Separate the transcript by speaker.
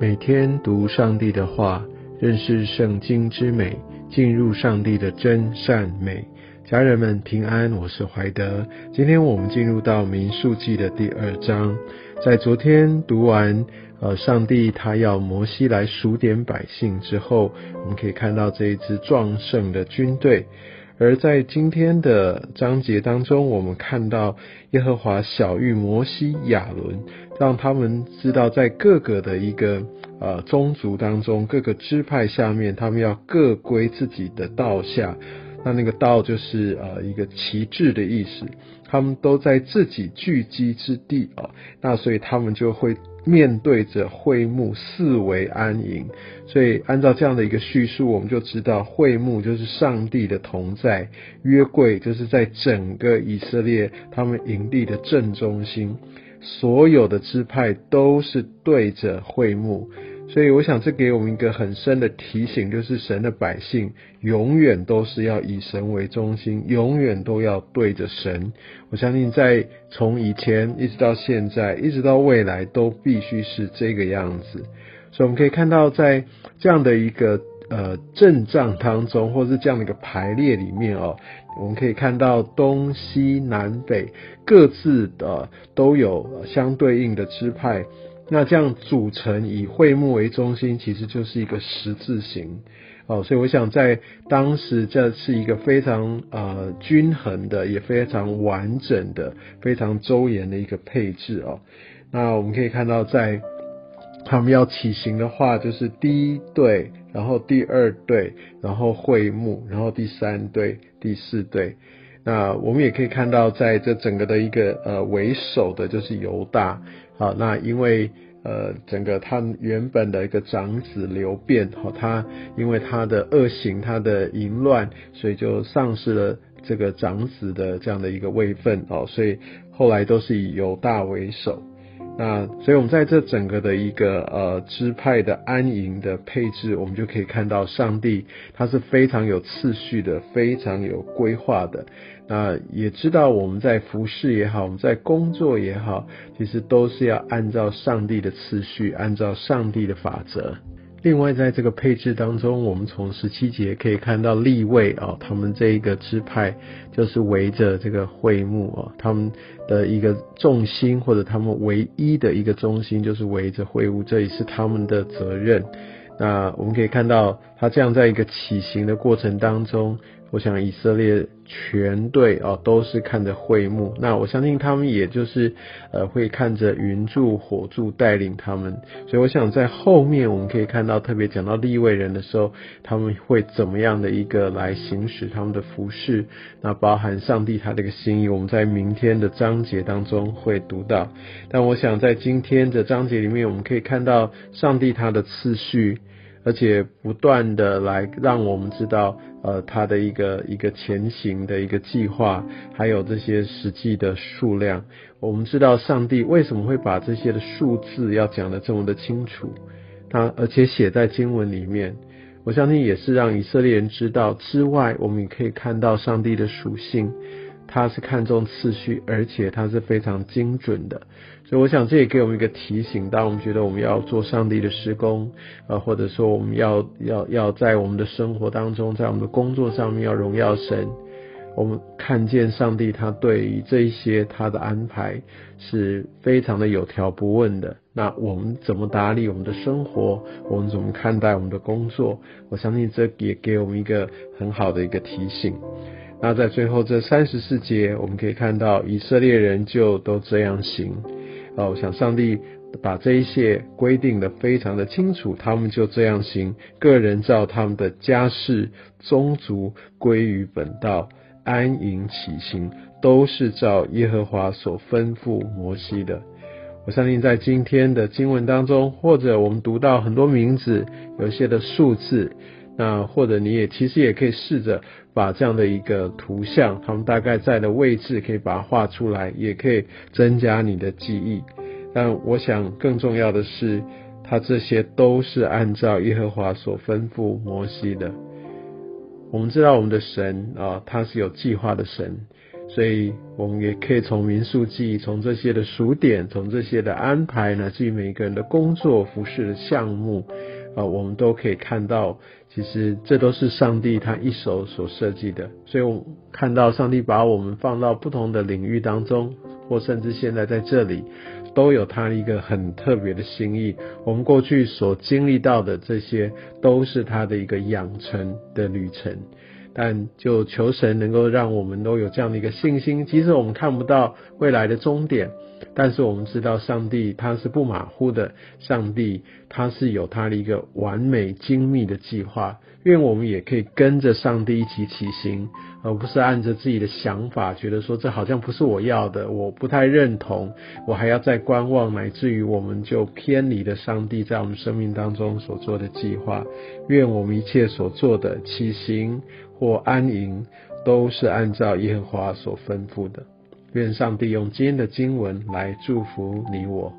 Speaker 1: 每天读上帝的话，认识圣经之美，进入上帝的真善美。家人们平安，我是怀德。今天我们进入到民数记的第二章。在昨天读完呃，上帝他要摩西来数点百姓之后，我们可以看到这一支壮盛的军队。而在今天的章节当中，我们看到耶和华小谕摩西、亚伦，让他们知道在各个的一个呃宗族当中，各个支派下面，他们要各归自己的道下。那那个道就是呃一个旗帜的意思，他们都在自己聚集之地啊，那所以他们就会。面对着会幕四围安营，所以按照这样的一个叙述，我们就知道会幕就是上帝的同在，约柜就是在整个以色列他们营地的正中心，所有的支派都是对着会幕。所以，我想这给我们一个很深的提醒，就是神的百姓永远都是要以神为中心，永远都要对着神。我相信，在从以前一直到现在，一直到未来，都必须是这个样子。所以，我们可以看到，在这样的一个呃阵仗当中，或是这样的一个排列里面哦，我们可以看到东西南北各自的都有相对应的支派。那这样组成以会幕为中心，其实就是一个十字形哦，所以我想在当时这是一个非常呃均衡的，也非常完整的、非常周延的一个配置哦。那我们可以看到，在他们要起行的话，就是第一队，然后第二队，然后会幕，然后第三队、第四队。那我们也可以看到，在这整个的一个呃为首的就是犹大。好，那因为呃，整个他原本的一个长子流变，好，他因为他的恶行，他的淫乱，所以就丧失了这个长子的这样的一个位分，哦，所以后来都是以犹大为首。那所以我们在这整个的一个呃支派的安营的配置，我们就可以看到上帝他是非常有次序的，非常有规划的。那也知道我们在服侍也好，我们在工作也好，其实都是要按照上帝的次序，按照上帝的法则。另外，在这个配置当中，我们从十七节可以看到立位啊，他们这一个支派就是围着这个会幕啊，他们的一个重心或者他们唯一的一个中心就是围着会幕，这也是他们的责任。那我们可以看到，他这样在一个起行的过程当中。我想以色列全队哦都是看着会幕，那我相信他们也就是呃会看着云柱火柱带领他们，所以我想在后面我们可以看到特别讲到立位人的时候，他们会怎么样的一个来行使他们的服饰，那包含上帝他的一个心意，我们在明天的章节当中会读到，但我想在今天的章节里面，我们可以看到上帝他的次序。而且不断的来让我们知道，呃，他的一个一个前行的一个计划，还有这些实际的数量。我们知道上帝为什么会把这些的数字要讲的这么的清楚，他而且写在经文里面，我相信也是让以色列人知道之外，我们也可以看到上帝的属性。他是看重次序，而且他是非常精准的，所以我想这也给我们一个提醒：当我们觉得我们要做上帝的施工，呃，或者说我们要要要在我们的生活当中，在我们的工作上面要荣耀神，我们看见上帝他对于这一些他的安排是非常的有条不紊的。那我们怎么打理我们的生活？我们怎么看待我们的工作？我相信这也给我们一个很好的一个提醒。那在最后这三十四节，我们可以看到以色列人就都这样行。哦，我想上帝把这一切规定的非常的清楚，他们就这样行，个人照他们的家世、宗族归于本道，安营起行，都是照耶和华所吩咐摩西的。我相信在今天的经文当中，或者我们读到很多名字，有一些的数字。那或者你也其实也可以试着把这样的一个图像，他们大概在的位置可以把它画出来，也可以增加你的记忆。但我想更重要的是，他这些都是按照耶和华所吩咐摩西的。我们知道我们的神啊，他是有计划的神，所以我们也可以从民宿记忆，从这些的数点，从这些的安排，乃至于每一个人的工作、服饰的项目，啊，我们都可以看到，其实这都是上帝他一手所设计的。所以，我看到上帝把我们放到不同的领域当中，或甚至现在在这里，都有他一个很特别的心意。我们过去所经历到的这些，都是他的一个养成的旅程。但就求神能够让我们都有这样的一个信心，即使我们看不到未来的终点，但是我们知道上帝他是不马虎的，上帝他是有他的一个完美精密的计划。因为我们也可以跟着上帝一起起行，而不是按着自己的想法，觉得说这好像不是我要的，我不太认同，我还要再观望，乃至于我们就偏离了上帝在我们生命当中所做的计划。愿我们一切所做的起行。或安营，都是按照耶和华所吩咐的。愿上帝用今天的经文来祝福你我。